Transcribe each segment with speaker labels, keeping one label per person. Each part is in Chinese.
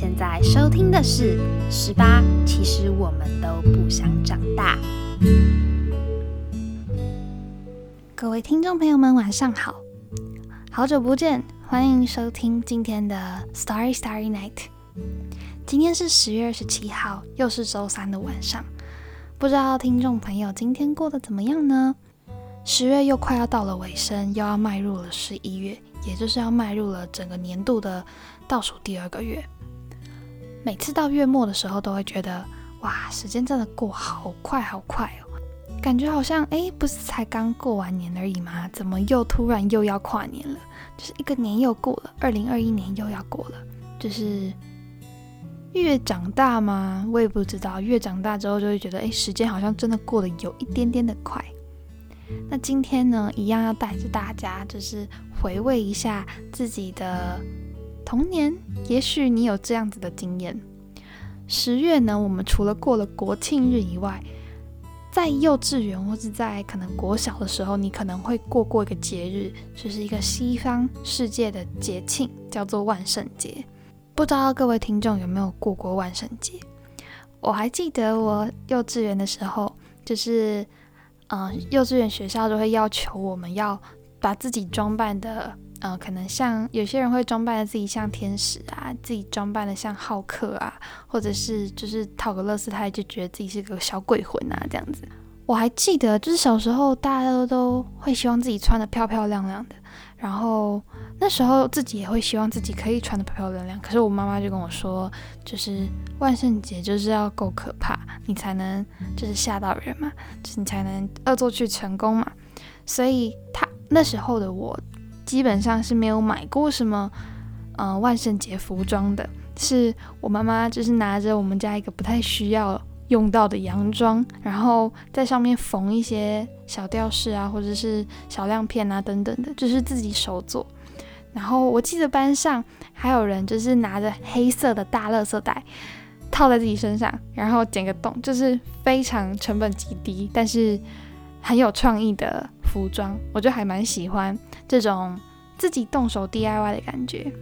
Speaker 1: 现在收听的是《十八》，其实我们都不想长大。各位听众朋友们，晚上好，好久不见，欢迎收听今天的《Starry Starry Night》。今天是十月二十七号，又是周三的晚上，不知道听众朋友今天过得怎么样呢？十月又快要到了尾声，又要迈入了十一月，也就是要迈入了整个年度的倒数第二个月。每次到月末的时候，都会觉得哇，时间真的过好快好快哦，感觉好像哎，不是才刚过完年而已吗？怎么又突然又要跨年了？就是一个年又过了，二零二一年又要过了，就是越长大吗？我也不知道。越长大之后，就会觉得哎，时间好像真的过得有一点点的快。那今天呢，一样要带着大家，就是回味一下自己的。童年，也许你有这样子的经验。十月呢，我们除了过了国庆日以外，在幼稚园或是在可能国小的时候，你可能会过过一个节日，就是一个西方世界的节庆，叫做万圣节。不知道各位听众有没有过过万圣节？我还记得我幼稚园的时候，就是嗯，幼稚园学校都会要求我们要把自己装扮的。呃，可能像有些人会装扮的自己像天使啊，自己装扮的像浩克啊，或者是就是套个乐斯泰就觉得自己是个小鬼魂啊，这样子。我还记得，就是小时候大家都都会希望自己穿的漂漂亮亮的，然后那时候自己也会希望自己可以穿的漂漂亮亮。可是我妈妈就跟我说，就是万圣节就是要够可怕，你才能就是吓到人嘛，就是你才能恶作剧成功嘛。所以她那时候的我。基本上是没有买过什么，呃，万圣节服装的。是我妈妈就是拿着我们家一个不太需要用到的洋装，然后在上面缝一些小吊饰啊，或者是小亮片啊等等的，就是自己手做。然后我记得班上还有人就是拿着黑色的大垃圾袋套在自己身上，然后剪个洞，就是非常成本极低，但是很有创意的。服装，我就还蛮喜欢这种自己动手 DIY 的感觉。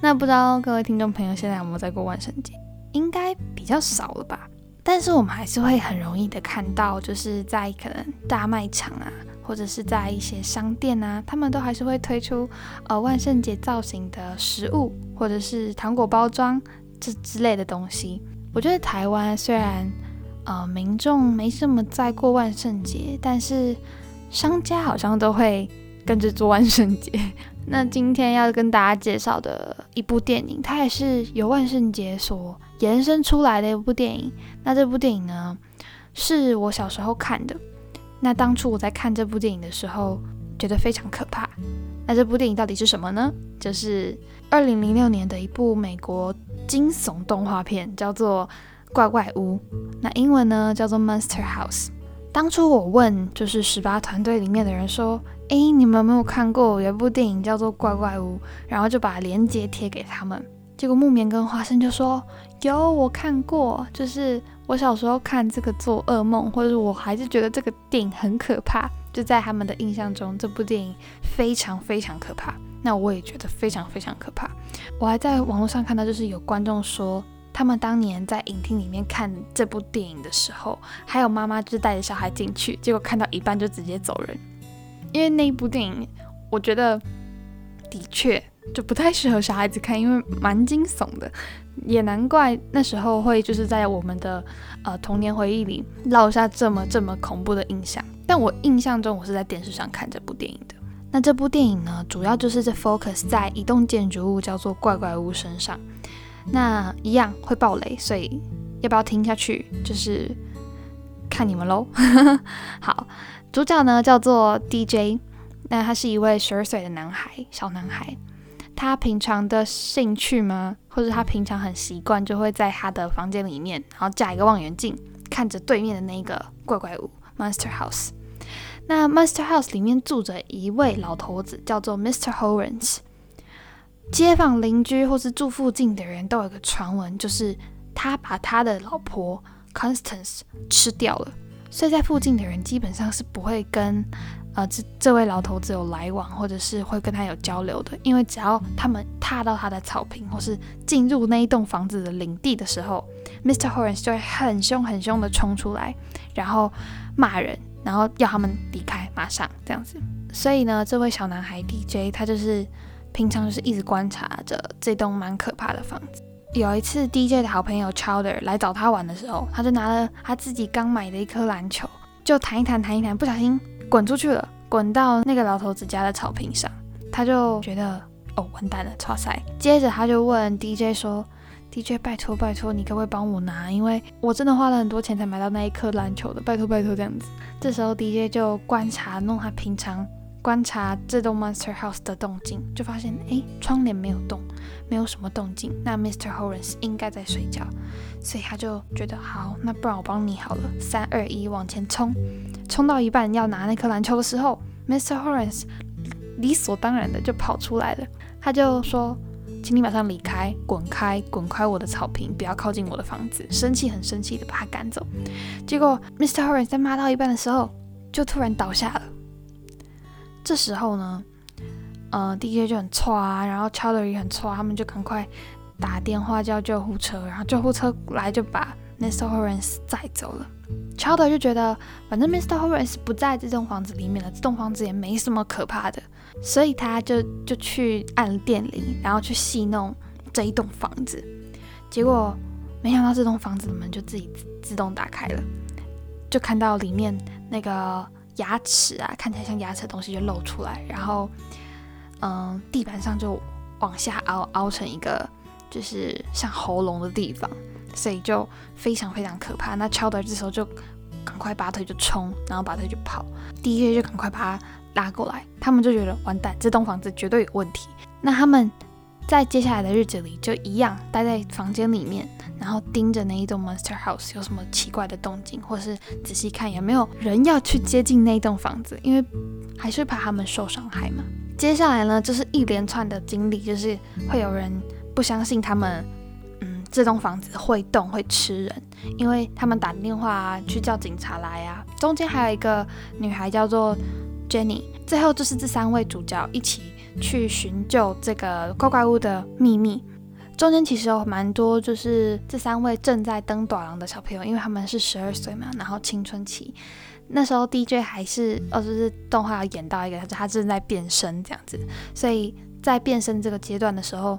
Speaker 1: 那不知道各位听众朋友现在有没有在过万圣节？应该比较少了吧。但是我们还是会很容易的看到，就是在可能大卖场啊，或者是在一些商店啊，他们都还是会推出呃万圣节造型的食物，或者是糖果包装这之类的东西。我觉得台湾虽然呃民众没什么在过万圣节，但是商家好像都会跟着做万圣节。那今天要跟大家介绍的一部电影，它也是由万圣节所延伸出来的一部电影。那这部电影呢，是我小时候看的。那当初我在看这部电影的时候，觉得非常可怕。那这部电影到底是什么呢？就是二零零六年的一部美国惊悚动画片，叫做《怪怪屋》。那英文呢叫做《Monster House》。当初我问就是十八团队里面的人说：“诶，你们有没有看过有一部电影叫做《怪怪屋》？”然后就把链接贴给他们。结果木棉跟花生就说：“有，我看过。就是我小时候看这个做噩梦，或者我还是觉得这个电影很可怕。就在他们的印象中，这部电影非常非常可怕。那我也觉得非常非常可怕。我还在网络上看到，就是有观众说。”他们当年在影厅里面看这部电影的时候，还有妈妈就是带着小孩进去，结果看到一半就直接走人，因为那一部电影，我觉得的确就不太适合小孩子看，因为蛮惊悚的，也难怪那时候会就是在我们的呃童年回忆里落下这么这么恐怖的印象。但我印象中我是在电视上看这部电影的。那这部电影呢，主要就是在 focus 在一栋建筑物叫做怪怪屋身上。那一样会爆雷，所以要不要听下去，就是看你们喽。好，主角呢叫做 DJ，那他是一位十二岁的男孩，小男孩。他平常的兴趣吗？或者他平常很习惯，就会在他的房间里面，然后架一个望远镜，看着对面的那个怪怪屋 Monster House。那 Monster House 里面住着一位老头子，叫做 Mr. Horace。街坊邻居或是住附近的人都有个传闻，就是他把他的老婆 Constance 吃掉了，所以在附近的人基本上是不会跟呃这这位老头子有来往，或者是会跟他有交流的。因为只要他们踏到他的草坪，或是进入那一栋房子的领地的时候，Mr. Horace 就会很凶很凶的冲出来，然后骂人，然后要他们离开，马上这样子。所以呢，这位小男孩 DJ 他就是平常就是一直观察着这栋蛮可怕的房子。有一次，DJ 的好朋友 Chowder 来找他玩的时候，他就拿了他自己刚买的一颗篮球，就弹一弹，弹一弹，不小心滚出去了，滚到那个老头子家的草坪上。他就觉得哦，完蛋了，超塞。接着他就问 DJ 说：“DJ，拜托拜托，你可不可以帮我拿？因为我真的花了很多钱才买到那一颗篮球的，拜托拜托这样子。”这时候 DJ 就观察，弄他平常。观察这栋 Monster House 的动静，就发现哎，窗帘没有动，没有什么动静。那 Mr. Horace 应该在睡觉，所以他就觉得好，那不然我帮你好了。三二一，往前冲！冲到一半要拿那颗篮球的时候，Mr. Horace 理所当然的就跑出来了。他就说：“请你马上离开，滚开，滚开我的草坪，不要靠近我的房子。”生气，很生气的把他赶走。结果 Mr. Horace 在骂到一半的时候，就突然倒下了。这时候呢，呃，DJ 就很错啊，然后 c h a d e r 也很错，他们就赶快打电话叫救护车，然后救护车来就把 Mr. Horace 载走了。c h a d e r 就觉得，反正 Mr. Horace 不在这栋房子里面了，这栋房子也没什么可怕的，所以他就就去按电铃，然后去戏弄这一栋房子。结果没想到这栋房子的门就自己自动打开了，就看到里面那个。牙齿啊，看起来像牙齿的东西就露出来，然后，嗯，地板上就往下凹，凹成一个就是像喉咙的地方，所以就非常非常可怕。那乔德这时候就赶快拔腿就冲，然后拔腿就跑，第一个就赶快把他拉过来，他们就觉得完蛋，这栋房子绝对有问题。那他们。在接下来的日子里，就一样待在房间里面，然后盯着那一栋 Monster House 有什么奇怪的动静，或是仔细看有没有人要去接近那栋房子，因为还是怕他们受伤害嘛。接下来呢，就是一连串的经历，就是会有人不相信他们，嗯，这栋房子会动会吃人，因为他们打电话啊去叫警察来啊。中间还有一个女孩叫做 Jenny，最后就是这三位主角一起。去寻救这个怪怪物的秘密，中间其实有蛮多，就是这三位正在登短廊的小朋友，因为他们是十二岁嘛，然后青春期，那时候 DJ 还是，哦，就是动画要演到一个，他正在变身这样子，所以在变身这个阶段的时候，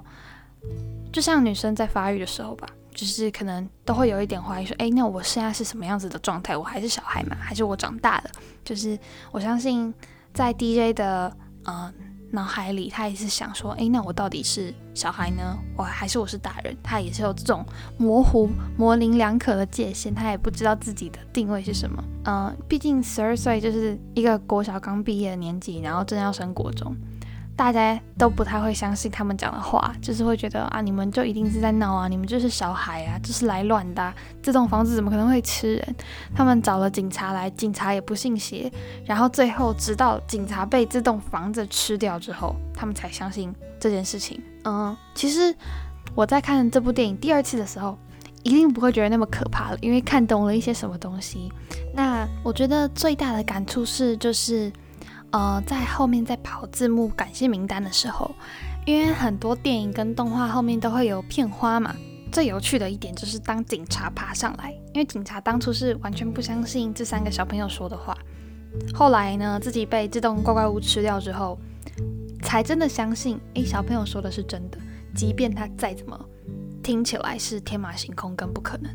Speaker 1: 就像女生在发育的时候吧，就是可能都会有一点怀疑说，哎，那我现在是什么样子的状态？我还是小孩嘛，还是我长大了？就是我相信在 DJ 的，嗯。脑海里，他也是想说，哎，那我到底是小孩呢，我还是我是大人？他也是有这种模糊、模棱两可的界限，他也不知道自己的定位是什么。嗯，毕竟十二岁就是一个国小刚毕业的年纪，然后正要升国中。大家都不太会相信他们讲的话，就是会觉得啊，你们就一定是在闹啊，你们就是小孩啊，就是来乱的。这栋房子怎么可能会吃人？他们找了警察来，警察也不信邪。然后最后，直到警察被这栋房子吃掉之后，他们才相信这件事情。嗯，其实我在看这部电影第二次的时候，一定不会觉得那么可怕了，因为看懂了一些什么东西。那我觉得最大的感触是，就是。呃，在后面在跑字幕感谢名单的时候，因为很多电影跟动画后面都会有片花嘛。最有趣的一点就是当警察爬上来，因为警察当初是完全不相信这三个小朋友说的话，后来呢自己被自动怪怪物吃掉之后，才真的相信，诶，小朋友说的是真的，即便他再怎么听起来是天马行空跟不可能。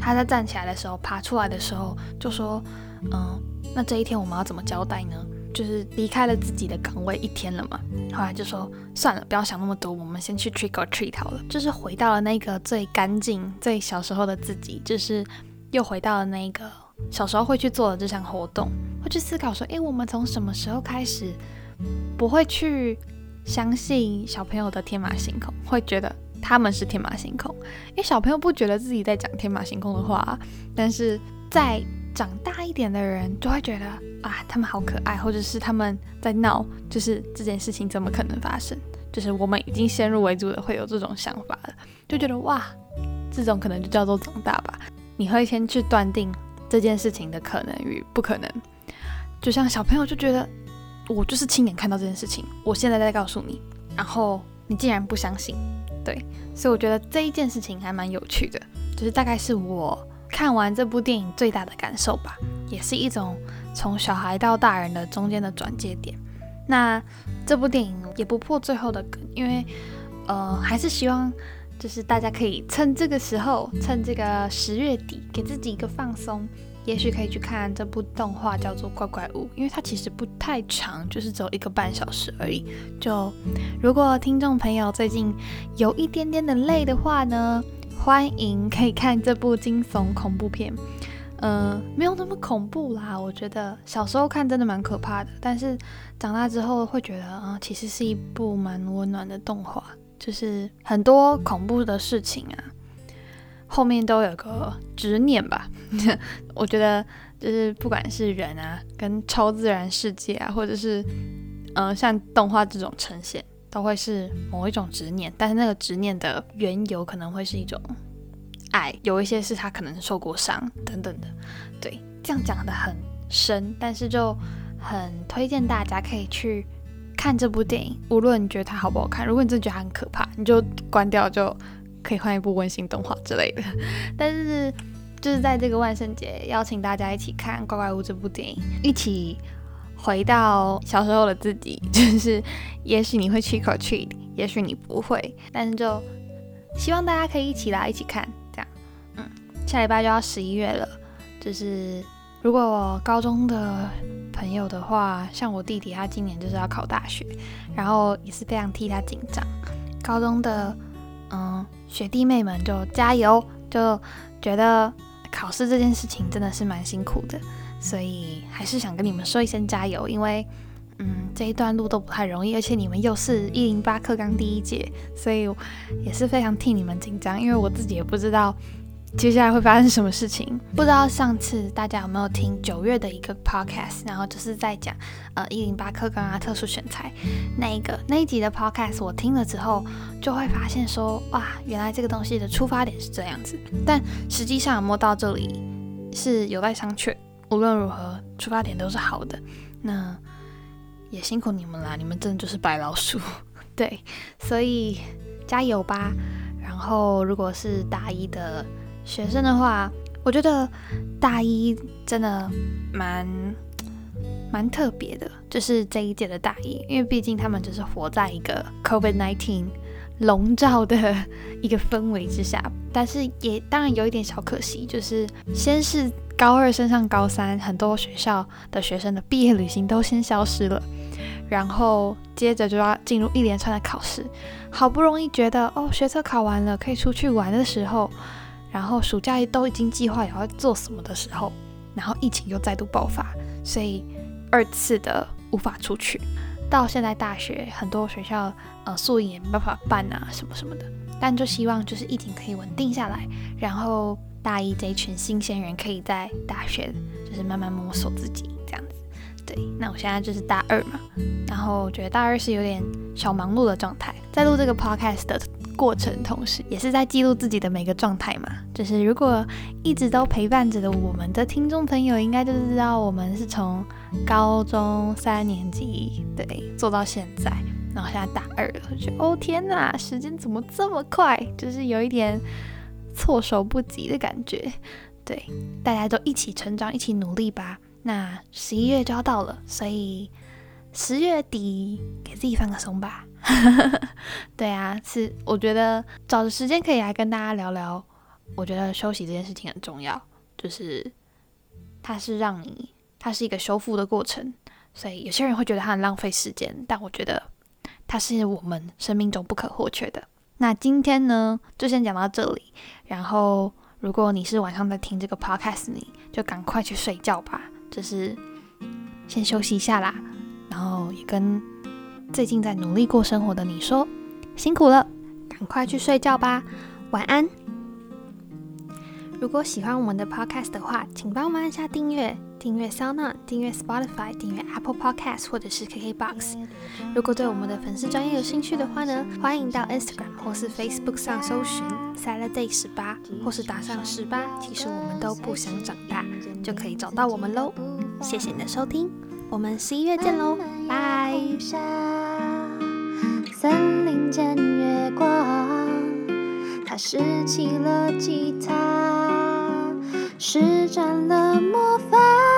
Speaker 1: 他在站起来的时候，爬出来的时候就说，嗯。那这一天我们要怎么交代呢？就是离开了自己的岗位一天了嘛，后来就说算了，不要想那么多，我们先去 trick or treat 好了。就是回到了那个最干净、最小时候的自己，就是又回到了那个小时候会去做的这项活动，会去思考说，诶，我们从什么时候开始不会去相信小朋友的天马行空，会觉得他们是天马行空？因为小朋友不觉得自己在讲天马行空的话，但是在长大一点的人就会觉得啊，他们好可爱，或者是他们在闹，就是这件事情怎么可能发生？就是我们已经先入为主的会有这种想法了，就觉得哇，这种可能就叫做长大吧。你会先去断定这件事情的可能与不可能，就像小朋友就觉得我就是亲眼看到这件事情，我现在在告诉你，然后你竟然不相信，对，所以我觉得这一件事情还蛮有趣的，就是大概是我看完这部电影最大的感受吧，也是一种从小孩到大人的中间的转接点。那这部电影也不破最后的梗，因为呃还是希望。就是大家可以趁这个时候，趁这个十月底，给自己一个放松，也许可以去看这部动画，叫做《怪怪物》，因为它其实不太长，就是只有一个半小时而已。就如果听众朋友最近有一点点的累的话呢，欢迎可以看这部惊悚恐怖片。嗯，没有那么恐怖啦，我觉得小时候看真的蛮可怕的，但是长大之后会觉得啊，其实是一部蛮温暖的动画。就是很多恐怖的事情啊，后面都有个执念吧。我觉得就是不管是人啊，跟超自然世界啊，或者是嗯像动画这种呈现，都会是某一种执念。但是那个执念的缘由可能会是一种爱，有一些是他可能受过伤等等的。对，这样讲的很深，但是就很推荐大家可以去。看这部电影，无论你觉得它好不好看，如果你真的觉得它很可怕，你就关掉，就可以换一部温馨动画之类的。但是，就是在这个万圣节，邀请大家一起看《怪怪物》这部电影，一起回到小时候的自己。就是，也许你会 trick or treat，也许你不会，但是就希望大家可以一起来一起看。这样，嗯，下礼拜就要十一月了，就是如果高中的。朋友的话，像我弟弟，他今年就是要考大学，然后也是非常替他紧张。高中的嗯学弟妹们就加油，就觉得考试这件事情真的是蛮辛苦的，所以还是想跟你们说一声加油，因为嗯这一段路都不太容易，而且你们又是一零八课纲第一节，所以也是非常替你们紧张，因为我自己也不知道。接下来会发生什么事情？不知道上次大家有没有听九月的一个 podcast，然后就是在讲呃一零八课纲啊特殊选材那一个那一集的 podcast，我听了之后就会发现说哇，原来这个东西的出发点是这样子，但实际上摸到这里是有待商榷。无论如何，出发点都是好的。那也辛苦你们啦，你们真的就是白老鼠，对，所以加油吧。然后如果是大一的。学生的话，我觉得大一真的蛮蛮特别的，就是这一届的大一，因为毕竟他们就是活在一个 COVID-19 笼罩的一个氛围之下，但是也当然有一点小可惜，就是先是高二升上高三，很多学校的学生的毕业旅行都先消失了，然后接着就要进入一连串的考试，好不容易觉得哦学测考完了可以出去玩的时候。然后暑假都已经计划要做什么的时候，然后疫情又再度爆发，所以二次的无法出去。到现在大学很多学校呃宿营也没办法办啊什么什么的，但就希望就是疫情可以稳定下来，然后大一这一群新鲜人可以在大学就是慢慢摸索自己这样子。对，那我现在就是大二嘛，然后我觉得大二是有点小忙碌的状态，在录这个 podcast 的。过程，同时也是在记录自己的每个状态嘛。就是如果一直都陪伴着的我们的听众朋友，应该就知道我们是从高中三年级对做到现在，然后现在大二了，就哦天哪，时间怎么这么快？就是有一点措手不及的感觉。对，大家都一起成长，一起努力吧。那十一月就要到了，所以十月底给自己放个松吧。对啊，是我觉得找的时间可以来跟大家聊聊。我觉得休息这件事情很重要，就是它是让你，它是一个修复的过程。所以有些人会觉得它很浪费时间，但我觉得它是我们生命中不可或缺的。那今天呢，就先讲到这里。然后，如果你是晚上在听这个 podcast，你就赶快去睡觉吧，就是先休息一下啦。然后也跟。最近在努力过生活的你说辛苦了，赶快去睡觉吧，晚安。如果喜欢我们的 podcast 的话，请帮忙按下订阅，订阅 Sound，订阅 Spotify，订阅 Apple Podcast 或者是 KKBox。如果对我们的粉丝专业有兴趣的话呢，欢迎到 Instagram 或是 Facebook 上搜寻 Saturday 十八，或是打上十八，其实我们都不想长大，就可以找到我们喽。谢谢你的收听。
Speaker 2: 我们十一月见喽，拜。
Speaker 1: 森林间月光，他拾起了吉他，施展了魔法。